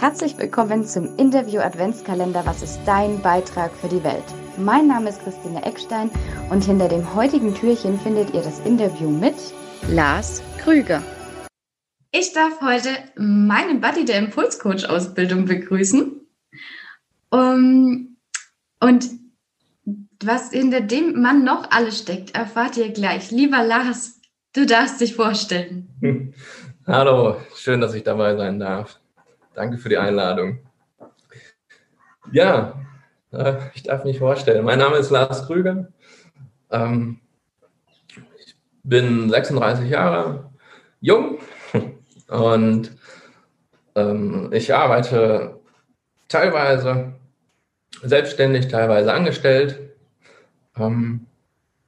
Herzlich willkommen zum Interview Adventskalender Was ist dein Beitrag für die Welt? Mein Name ist Christine Eckstein und hinter dem heutigen Türchen findet ihr das Interview mit Lars Krüger. Ich darf heute meinen Buddy der Impulscoach-Ausbildung begrüßen. Um, und was hinter dem Mann noch alles steckt, erfahrt ihr gleich. Lieber Lars, du darfst dich vorstellen. Hallo, schön, dass ich dabei sein darf. Danke für die Einladung. Ja, äh, ich darf mich vorstellen. Mein Name ist Lars Krüger. Ähm, ich bin 36 Jahre jung und ähm, ich arbeite teilweise selbstständig, teilweise angestellt. Ähm,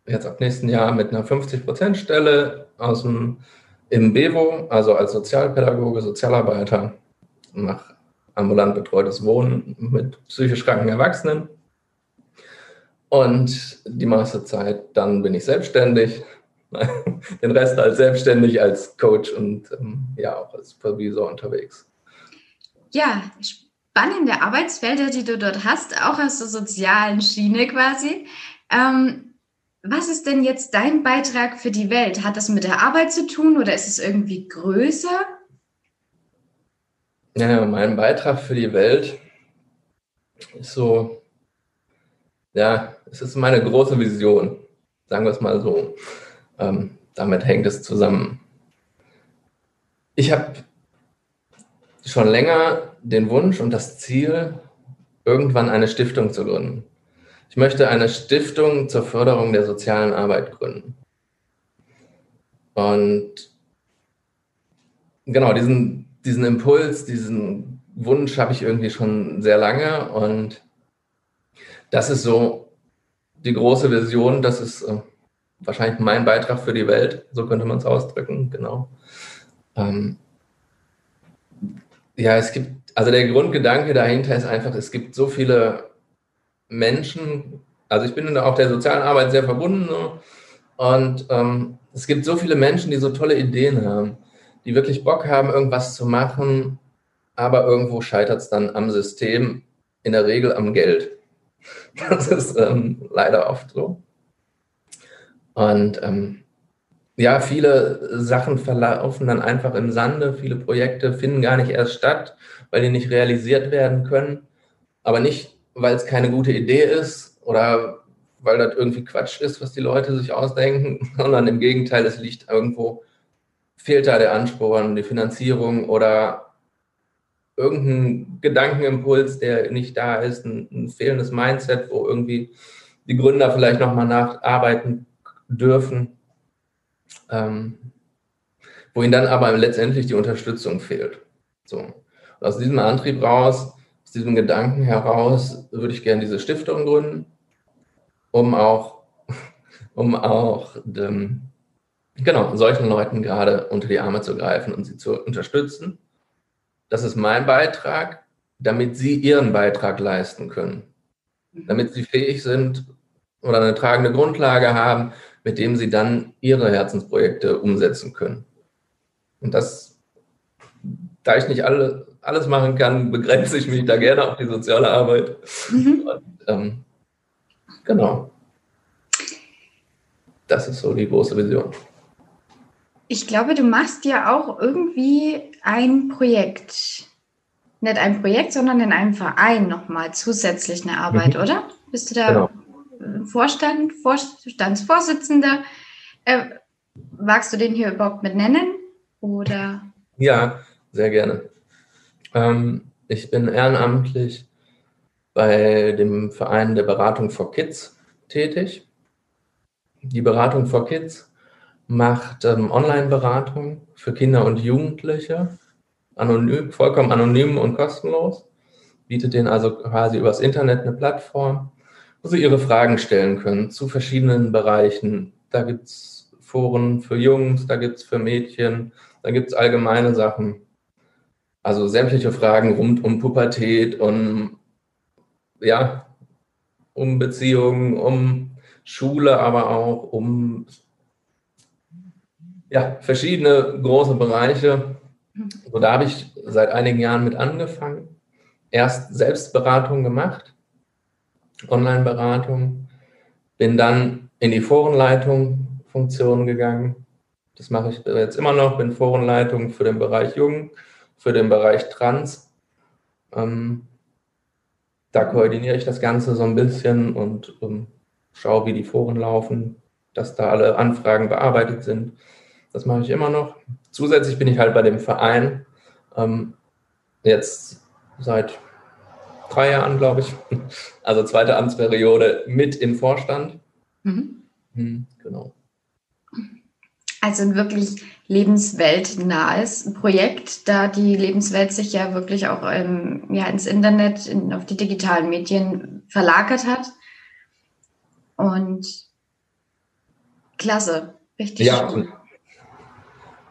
jetzt ab nächsten Jahr mit einer 50-Prozent-Stelle aus dem im Bevo, also als Sozialpädagoge, Sozialarbeiter mache ambulant betreutes Wohnen mit psychisch kranken Erwachsenen. Und die meiste Zeit dann bin ich selbstständig. Den Rest als selbstständig, als Coach und ähm, ja auch als Supervisor unterwegs. Ja, spannende Arbeitsfelder, die du dort hast, auch aus der sozialen Schiene quasi. Ähm, was ist denn jetzt dein Beitrag für die Welt? Hat das mit der Arbeit zu tun oder ist es irgendwie größer? Ja, mein Beitrag für die Welt ist so, ja, es ist meine große Vision, sagen wir es mal so. Ähm, damit hängt es zusammen. Ich habe schon länger den Wunsch und das Ziel, irgendwann eine Stiftung zu gründen. Ich möchte eine Stiftung zur Förderung der sozialen Arbeit gründen. Und genau, diesen diesen Impuls, diesen Wunsch habe ich irgendwie schon sehr lange und das ist so die große Vision, das ist äh, wahrscheinlich mein Beitrag für die Welt, so könnte man es ausdrücken, genau. Ähm, ja, es gibt, also der Grundgedanke dahinter ist einfach, es gibt so viele Menschen, also ich bin auch der sozialen Arbeit sehr verbunden ne? und ähm, es gibt so viele Menschen, die so tolle Ideen haben die wirklich Bock haben, irgendwas zu machen, aber irgendwo scheitert es dann am System, in der Regel am Geld. Das ist ähm, leider oft so. Und ähm, ja, viele Sachen verlaufen dann einfach im Sande, viele Projekte finden gar nicht erst statt, weil die nicht realisiert werden können. Aber nicht, weil es keine gute Idee ist oder weil das irgendwie Quatsch ist, was die Leute sich ausdenken, sondern im Gegenteil, es liegt irgendwo fehlt da der Ansporn, die Finanzierung oder irgendein Gedankenimpuls, der nicht da ist, ein, ein fehlendes Mindset, wo irgendwie die Gründer vielleicht nochmal nacharbeiten dürfen, ähm, wo ihnen dann aber letztendlich die Unterstützung fehlt. So. Und aus diesem Antrieb raus, aus diesem Gedanken heraus, würde ich gerne diese Stiftung gründen, um auch, um auch dem, genau, solchen Leuten gerade unter die Arme zu greifen und sie zu unterstützen. Das ist mein Beitrag, damit sie ihren Beitrag leisten können. Damit sie fähig sind oder eine tragende Grundlage haben, mit dem sie dann ihre Herzensprojekte umsetzen können. Und das, da ich nicht alle, alles machen kann, begrenze ich mich da gerne auf die soziale Arbeit. Mhm. Und, ähm, genau. Das ist so die große Vision. Ich glaube, du machst ja auch irgendwie ein Projekt. Nicht ein Projekt, sondern in einem Verein nochmal zusätzlich eine Arbeit, mhm. oder? Bist du da genau. Vorstand, Vorstandsvorsitzender? Äh, magst du den hier überhaupt mit nennen? Oder? Ja, sehr gerne. Ähm, ich bin ehrenamtlich bei dem Verein der Beratung for Kids tätig. Die Beratung for Kids macht ähm, Online-Beratung für Kinder und Jugendliche, anonym, vollkommen anonym und kostenlos, bietet denen also quasi übers Internet eine Plattform, wo sie ihre Fragen stellen können zu verschiedenen Bereichen. Da gibt es Foren für Jungs, da gibt es für Mädchen, da gibt es allgemeine Sachen. Also sämtliche Fragen rund um Pubertät, um, ja, um Beziehungen, um Schule, aber auch um ja, verschiedene große Bereiche. So, da habe ich seit einigen Jahren mit angefangen. erst Selbstberatung gemacht, Online-Beratung, bin dann in die Forenleitung-Funktion gegangen. Das mache ich jetzt immer noch, bin Forenleitung für den Bereich Jung, für den Bereich Trans. Ähm, da koordiniere ich das Ganze so ein bisschen und ähm, schaue, wie die Foren laufen, dass da alle Anfragen bearbeitet sind. Das mache ich immer noch. Zusätzlich bin ich halt bei dem Verein ähm, jetzt seit drei Jahren, glaube ich, also zweite Amtsperiode mit im Vorstand. Mhm. Hm, genau. Also ein wirklich lebensweltnahes Projekt, da die Lebenswelt sich ja wirklich auch ähm, ja, ins Internet, in, auf die digitalen Medien verlagert hat. Und klasse, richtig ja, schön.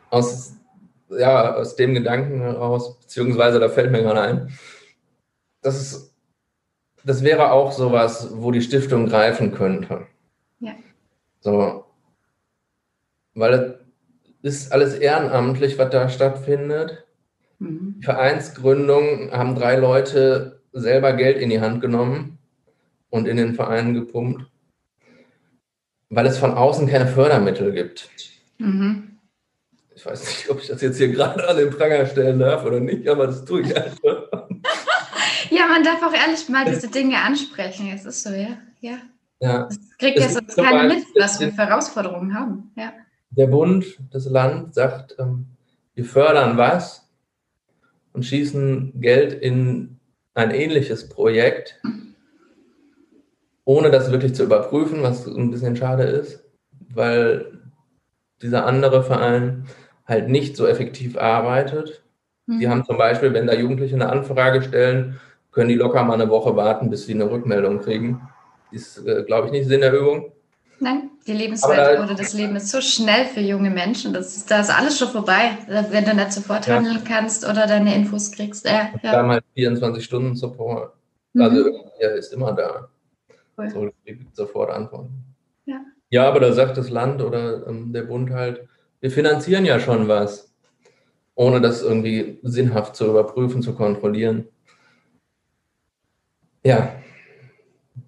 Aus, ja, aus dem Gedanken heraus, beziehungsweise da fällt mir gerade ein, das, ist, das wäre auch sowas, wo die Stiftung greifen könnte. Ja. So, weil es ist alles ehrenamtlich, was da stattfindet. Mhm. Die Vereinsgründung haben drei Leute selber Geld in die Hand genommen und in den Verein gepumpt, weil es von außen keine Fördermittel gibt. Mhm. Ich weiß nicht, ob ich das jetzt hier gerade an den Pranger stellen darf oder nicht, aber das tue ich einfach. ja, man darf auch ehrlich mal diese Dinge ansprechen. Es ist so, ja. ja. ja. Das kriegt ja sonst keiner mit, was wir für Herausforderungen haben. Ja der Bund, das Land sagt, ähm, wir fördern was und schießen Geld in ein ähnliches Projekt, ohne das wirklich zu überprüfen, was ein bisschen schade ist, weil dieser andere Verein halt nicht so effektiv arbeitet. Die mhm. haben zum Beispiel, wenn da Jugendliche eine Anfrage stellen, können die locker mal eine Woche warten, bis sie eine Rückmeldung kriegen. Ist, äh, glaube ich, nicht Sinn der Übung. Nein, die Lebenswelt oder das Leben ist so schnell für junge Menschen. Das ist, da ist alles schon vorbei, wenn du nicht sofort ja. handeln kannst oder deine Infos kriegst. Ja, ja. Halt 24 Stunden Support. Mhm. Also er ist immer da. Cool. So, sofort antworten. Ja. ja, aber da sagt das Land oder ähm, der Bund halt, wir finanzieren ja schon was, ohne das irgendwie sinnhaft zu überprüfen, zu kontrollieren. Ja.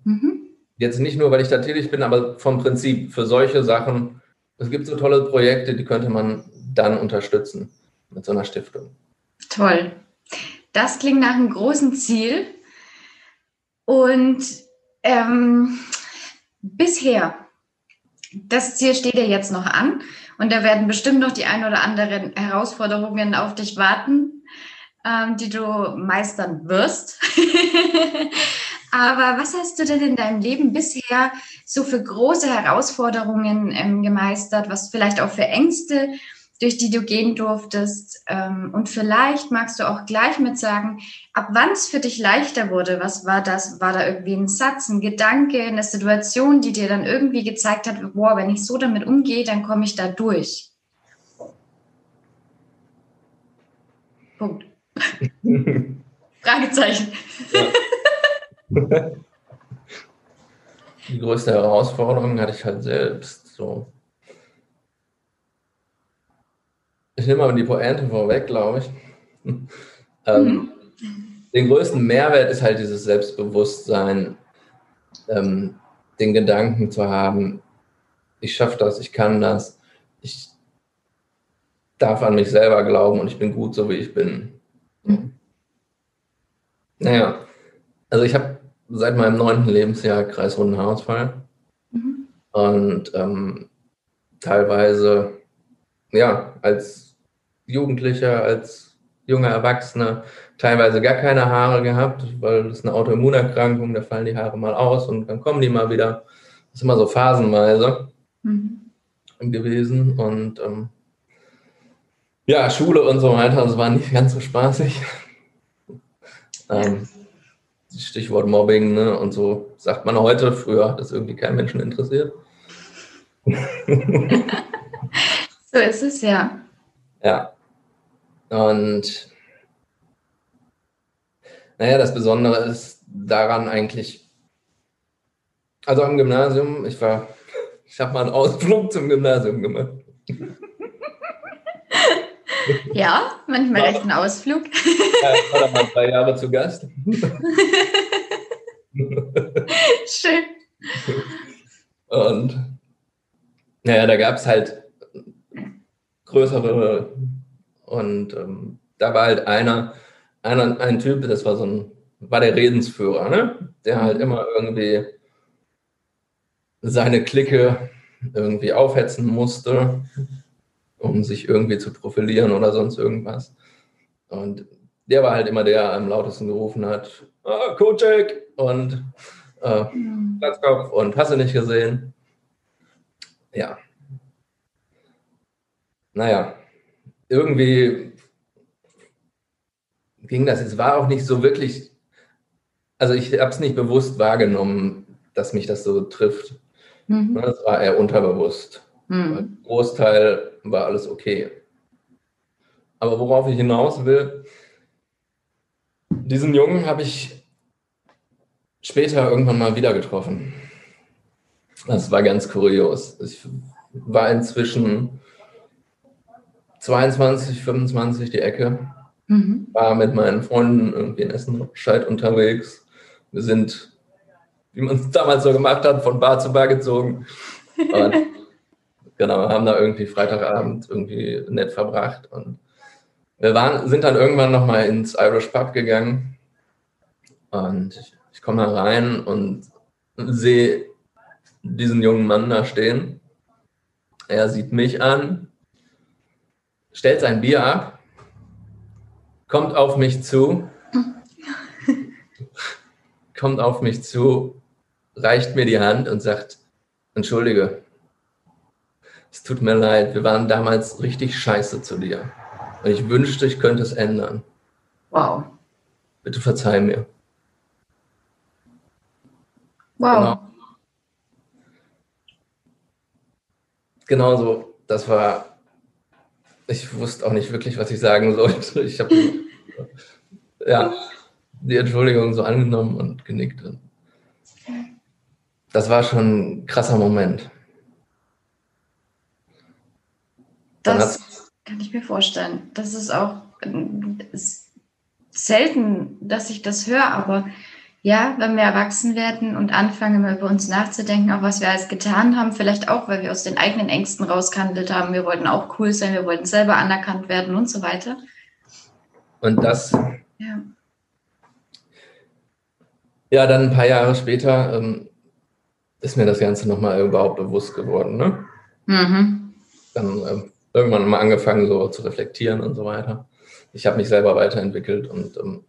Mhm. Jetzt nicht nur, weil ich da tätig bin, aber vom Prinzip für solche Sachen. Es gibt so tolle Projekte, die könnte man dann unterstützen mit so einer Stiftung. Toll. Das klingt nach einem großen Ziel. Und ähm, bisher, das Ziel steht ja jetzt noch an und da werden bestimmt noch die ein oder anderen Herausforderungen auf dich warten, ähm, die du meistern wirst. Aber was hast du denn in deinem Leben bisher so für große Herausforderungen ähm, gemeistert, was vielleicht auch für Ängste, durch die du gehen durftest? Ähm, und vielleicht magst du auch gleich mit sagen, ab wann es für dich leichter wurde. Was war das? War da irgendwie ein Satz, ein Gedanke, eine Situation, die dir dann irgendwie gezeigt hat, boah, wenn ich so damit umgehe, dann komme ich da durch? Punkt. Fragezeichen. Die größte Herausforderung hatte ich halt selbst. So. Ich nehme aber die Pointe vorweg, glaube ich. ähm, mhm. Den größten Mehrwert ist halt dieses Selbstbewusstsein, ähm, den Gedanken zu haben, ich schaffe das, ich kann das, ich darf an mich selber glauben und ich bin gut, so wie ich bin. Mhm. Naja, also ich habe seit meinem neunten Lebensjahr kreisrunden Haarausfall. Mhm. Und ähm, teilweise, ja, als Jugendlicher, als junger Erwachsener, teilweise gar keine Haare gehabt, weil das ist eine Autoimmunerkrankung, da fallen die Haare mal aus und dann kommen die mal wieder. Das ist immer so phasenweise mhm. gewesen. Und ähm, ja, Schule und so weiter, das war nicht ganz so spaßig. ähm, Stichwort Mobbing ne? und so sagt man heute. Früher hat das irgendwie keinen Menschen interessiert. so ist es ja. Ja. Und naja, das Besondere ist daran eigentlich, also am Gymnasium, ich war, ich habe mal einen Ausflug zum Gymnasium gemacht. Ja, manchmal reicht ein Ausflug. Ja, ich war da mal drei Jahre zu Gast. Schön. Und naja, da gab es halt größere und ähm, da war halt einer, einer, ein Typ, das war so ein, war der Redensführer, ne? Der halt immer irgendwie seine Clique irgendwie aufhetzen musste, um sich irgendwie zu profilieren oder sonst irgendwas. Und der war halt immer der, der am lautesten gerufen hat, ah, Kocek und äh, Platzkopf und hast du nicht gesehen. Ja. Naja, irgendwie ging das. Es war auch nicht so wirklich, also ich habe es nicht bewusst wahrgenommen, dass mich das so trifft. Mhm. Es war eher unterbewusst. Mhm. Großteil war alles okay. Aber worauf ich hinaus will, diesen Jungen habe ich später irgendwann mal wieder getroffen. Das war ganz kurios. Ich war inzwischen 22, 25 die Ecke, mhm. war mit meinen Freunden irgendwie in Essen-Scheid unterwegs. Wir sind, wie man es damals so gemacht hat, von Bar zu Bar gezogen. Und genau, haben da irgendwie Freitagabend irgendwie nett verbracht. Und wir waren, sind dann irgendwann nochmal ins Irish Pub gegangen. Und ich, ich komme da rein und sehe diesen jungen Mann da stehen. Er sieht mich an, stellt sein Bier ab, kommt auf mich zu, kommt auf mich zu, reicht mir die Hand und sagt, entschuldige, es tut mir leid, wir waren damals richtig scheiße zu dir. Und ich wünschte, ich könnte es ändern. Wow. Bitte verzeih mir. Wow. Genau. genauso, das war, ich wusste auch nicht wirklich, was ich sagen sollte. Ich habe ja, die Entschuldigung so angenommen und genickt. Das war schon ein krasser Moment. Das kann ich mir vorstellen. Das ist auch selten, dass ich das höre, aber ja, wenn wir erwachsen werden und anfangen, über uns nachzudenken, auch was wir alles getan haben, vielleicht auch, weil wir aus den eigenen Ängsten rausgehandelt haben, wir wollten auch cool sein, wir wollten selber anerkannt werden und so weiter. Und das, ja, ja dann ein paar Jahre später ähm, ist mir das Ganze nochmal überhaupt bewusst geworden. Ne? Mhm. Dann ähm, irgendwann mal angefangen, so zu reflektieren und so weiter. Ich habe mich selber weiterentwickelt und ähm,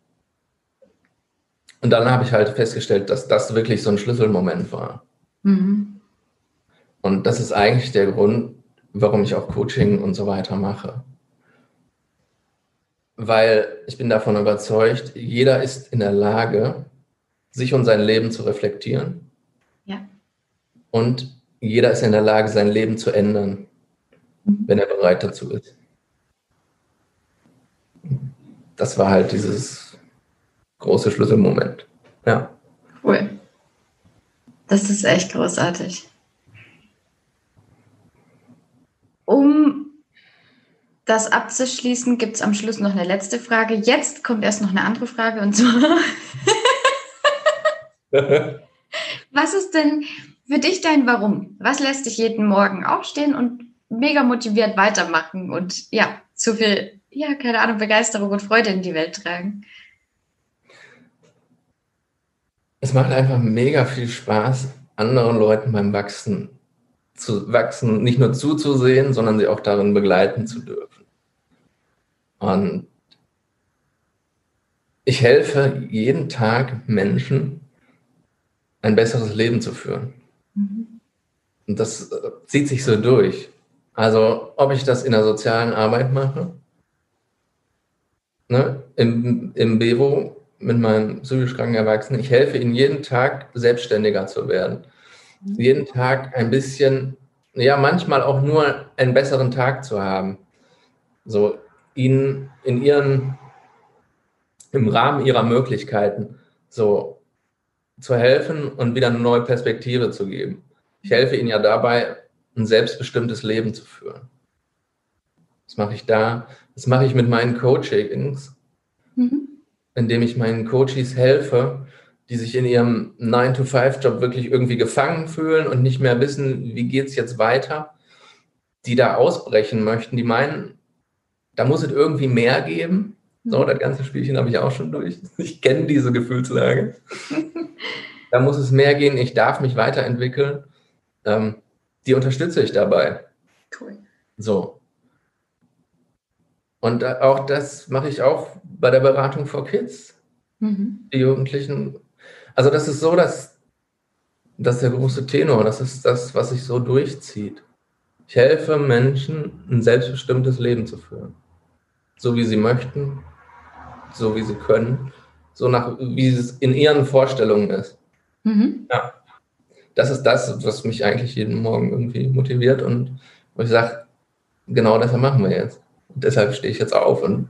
und dann habe ich halt festgestellt, dass das wirklich so ein Schlüsselmoment war. Mhm. Und das ist eigentlich der Grund, warum ich auch Coaching und so weiter mache. Weil ich bin davon überzeugt, jeder ist in der Lage, sich und sein Leben zu reflektieren. Ja. Und jeder ist in der Lage, sein Leben zu ändern, mhm. wenn er bereit dazu ist. Das war halt dieses große Schlüsselmoment. Ja. Cool. Das ist echt großartig. Um das abzuschließen, gibt es am Schluss noch eine letzte Frage. Jetzt kommt erst noch eine andere Frage und zwar: Was ist denn für dich dein Warum? Was lässt dich jeden Morgen aufstehen und mega motiviert weitermachen und ja, so viel, ja, keine Ahnung, Begeisterung und Freude in die Welt tragen? Es macht einfach mega viel Spaß, anderen Leuten beim Wachsen zu wachsen, nicht nur zuzusehen, sondern sie auch darin begleiten zu dürfen. Und ich helfe jeden Tag Menschen, ein besseres Leben zu führen. Mhm. Und das äh, zieht sich so durch. Also, ob ich das in der sozialen Arbeit mache, ne, im, im Bevo mit meinen psychisch kranken Erwachsenen, ich helfe ihnen jeden Tag selbstständiger zu werden. Mhm. Jeden Tag ein bisschen, ja, manchmal auch nur einen besseren Tag zu haben. So ihnen in ihren, im Rahmen ihrer Möglichkeiten so zu helfen und wieder eine neue Perspektive zu geben. Ich helfe ihnen ja dabei, ein selbstbestimmtes Leben zu führen. Was mache ich da? Was mache ich mit meinen Coachings? Mhm. Indem ich meinen Coaches helfe, die sich in ihrem 9-to-5-Job wirklich irgendwie gefangen fühlen und nicht mehr wissen, wie geht es jetzt weiter, die da ausbrechen möchten, die meinen, da muss es irgendwie mehr geben. So, mhm. das ganze Spielchen habe ich auch schon durch. Ich kenne diese Gefühlslage. da muss es mehr gehen, ich darf mich weiterentwickeln. Ähm, die unterstütze ich dabei. Cool. So. Und auch das mache ich auch bei der Beratung for Kids. Mhm. Die Jugendlichen. Also das ist so, dass das ist der große Tenor. Das ist das, was sich so durchzieht. Ich helfe Menschen, ein selbstbestimmtes Leben zu führen. So wie sie möchten, so wie sie können, so nach, wie es in ihren Vorstellungen ist. Mhm. Ja. Das ist das, was mich eigentlich jeden Morgen irgendwie motiviert und wo ich sage, genau das machen wir jetzt. Und deshalb stehe ich jetzt auf und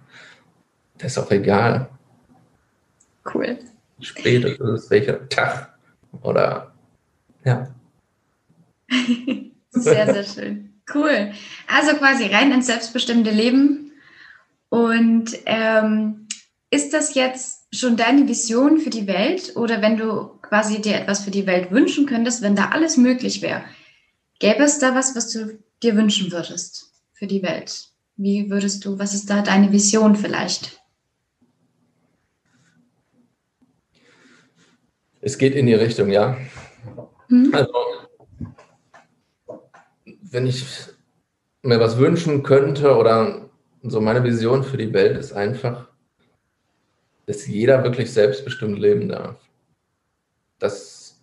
das ist auch egal. Cool. Spät ist es, welcher Tag oder ja. sehr, sehr schön. Cool. Also quasi rein ins selbstbestimmte Leben. Und ähm, ist das jetzt schon deine Vision für die Welt? Oder wenn du quasi dir etwas für die Welt wünschen könntest, wenn da alles möglich wäre, gäbe es da was, was du dir wünschen würdest für die Welt? Wie würdest du, was ist da deine Vision vielleicht? Es geht in die Richtung, ja. Hm? Also wenn ich mir was wünschen könnte oder so meine Vision für die Welt ist einfach, dass jeder wirklich selbstbestimmt leben darf. Das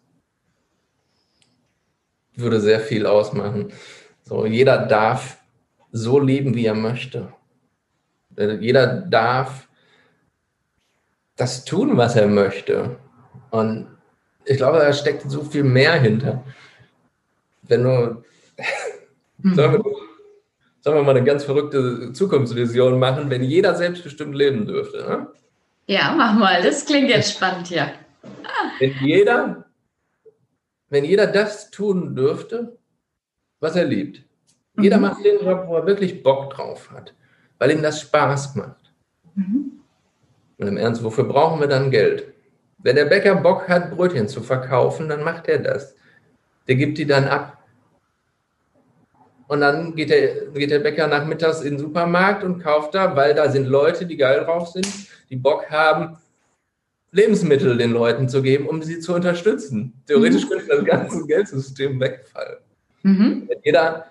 würde sehr viel ausmachen. So, jeder darf so leben, wie er möchte. Jeder darf das tun, was er möchte. Und ich glaube, da steckt so viel mehr hinter. Wenn du Mhm. Sollen, wir, sollen wir mal eine ganz verrückte Zukunftsvision machen, wenn jeder selbstbestimmt leben dürfte? Ne? Ja, mach mal. Das klingt jetzt spannend hier. Wenn jeder, wenn jeder das tun dürfte, was er liebt. Mhm. Jeder macht den Job, wo er wirklich Bock drauf hat, weil ihm das Spaß macht. Mhm. Und im Ernst, wofür brauchen wir dann Geld? Wenn der Bäcker Bock hat, Brötchen zu verkaufen, dann macht er das. Der gibt die dann ab. Und dann geht der, geht der Bäcker nachmittags in den Supermarkt und kauft da, weil da sind Leute, die geil drauf sind, die Bock haben, Lebensmittel den Leuten zu geben, um sie zu unterstützen. Theoretisch mhm. könnte das ganze Geldsystem wegfallen. Mhm. Wenn jeder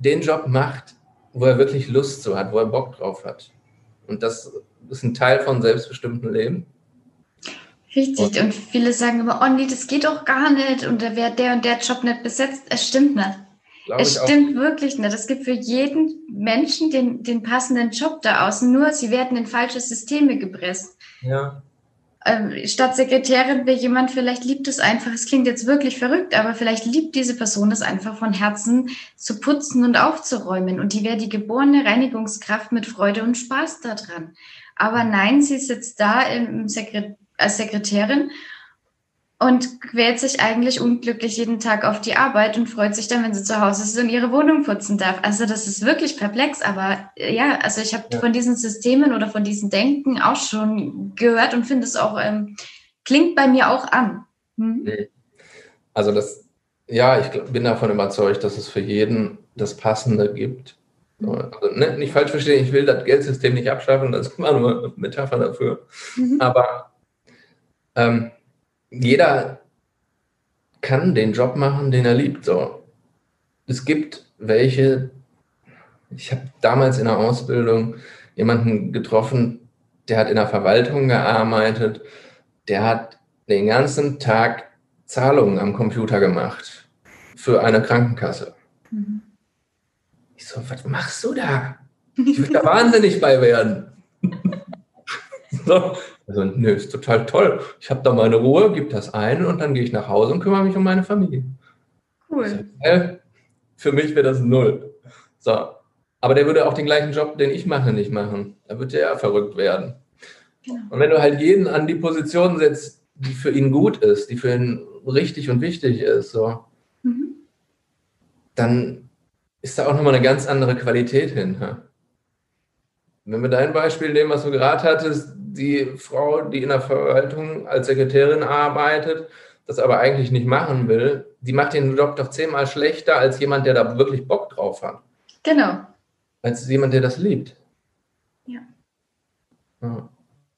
den Job macht, wo er wirklich Lust zu hat, wo er Bock drauf hat. Und das ist ein Teil von selbstbestimmtem Leben. Richtig, und, und viele sagen immer, oh nee, das geht doch gar nicht und da wäre der und der Job nicht besetzt. Es stimmt nicht es stimmt auch. wirklich nicht. Es gibt für jeden Menschen den, den passenden Job da außen, nur sie werden in falsche Systeme gepresst. Ja. Ähm, statt Sekretärin wäre jemand, vielleicht liebt es einfach, es klingt jetzt wirklich verrückt, aber vielleicht liebt diese Person es einfach von Herzen zu putzen und aufzuräumen. Und die wäre die geborene Reinigungskraft mit Freude und Spaß daran. Aber nein, sie sitzt da im Sekret als Sekretärin und quält sich eigentlich unglücklich jeden Tag auf die Arbeit und freut sich dann, wenn sie zu Hause ist und ihre Wohnung putzen darf. Also das ist wirklich perplex, aber äh, ja, also ich habe ja. von diesen Systemen oder von diesen Denken auch schon gehört und finde es auch, ähm, klingt bei mir auch an. Hm? Also das, ja, ich bin davon überzeugt, dass es für jeden das Passende gibt. Also, ne, nicht falsch verstehen, ich will das Geldsystem nicht abschaffen, das ist immer nur eine Metapher dafür. Mhm. Aber ähm, jeder kann den Job machen, den er liebt. So. Es gibt welche, ich habe damals in der Ausbildung jemanden getroffen, der hat in der Verwaltung gearbeitet, der hat den ganzen Tag Zahlungen am Computer gemacht für eine Krankenkasse. Mhm. Ich so, was machst du da? Ich würde da wahnsinnig bei werden. so, also, nö, ist total toll. Ich habe da meine Ruhe, gebe das ein und dann gehe ich nach Hause und kümmere mich um meine Familie. Cool. Für mich wäre das null. So. Aber der würde auch den gleichen Job, den ich mache, nicht machen. Da wird der ja verrückt werden. Genau. Und wenn du halt jeden an die Position setzt, die für ihn gut ist, die für ihn richtig und wichtig ist, so, mhm. dann ist da auch nochmal eine ganz andere Qualität hin. Wenn wir dein Beispiel nehmen, was du gerade hattest, die Frau, die in der Verwaltung als Sekretärin arbeitet, das aber eigentlich nicht machen will, die macht den Job doch zehnmal schlechter als jemand, der da wirklich Bock drauf hat. Genau. Als jemand, der das liebt. Ja. ja.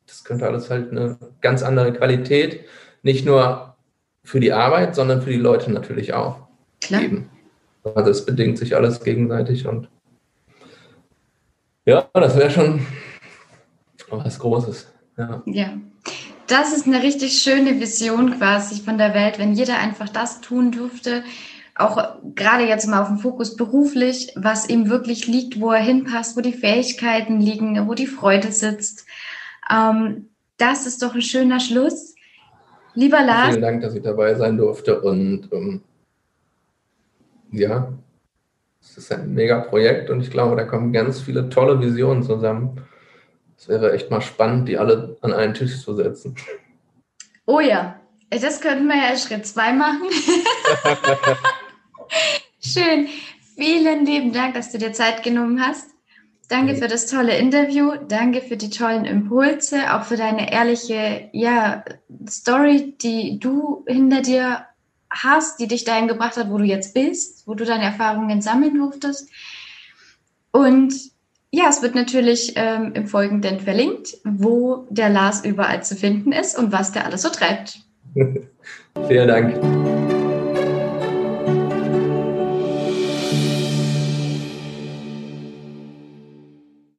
Das könnte alles halt eine ganz andere Qualität, nicht nur für die Arbeit, sondern für die Leute natürlich auch Klar. geben. Also es bedingt sich alles gegenseitig und ja, das wäre schon was Großes. Ja. ja. Das ist eine richtig schöne Vision quasi von der Welt, wenn jeder einfach das tun dürfte, auch gerade jetzt mal auf dem Fokus beruflich, was ihm wirklich liegt, wo er hinpasst, wo die Fähigkeiten liegen, wo die Freude sitzt. Ähm, das ist doch ein schöner Schluss. Lieber Lars. Vielen Dank, dass ich dabei sein durfte und ähm, ja, es ist ein mega Projekt und ich glaube, da kommen ganz viele tolle Visionen zusammen. Es wäre echt mal spannend, die alle an einen Tisch zu setzen. Oh ja, das könnten wir ja Schritt zwei machen. Schön. Vielen lieben Dank, dass du dir Zeit genommen hast. Danke für das tolle Interview. Danke für die tollen Impulse, auch für deine ehrliche ja, Story, die du hinter dir hast, die dich dahin gebracht hat, wo du jetzt bist, wo du deine Erfahrungen sammeln durftest. Und ja, es wird natürlich ähm, im Folgenden verlinkt, wo der Lars überall zu finden ist und was der alles so treibt. Vielen Dank.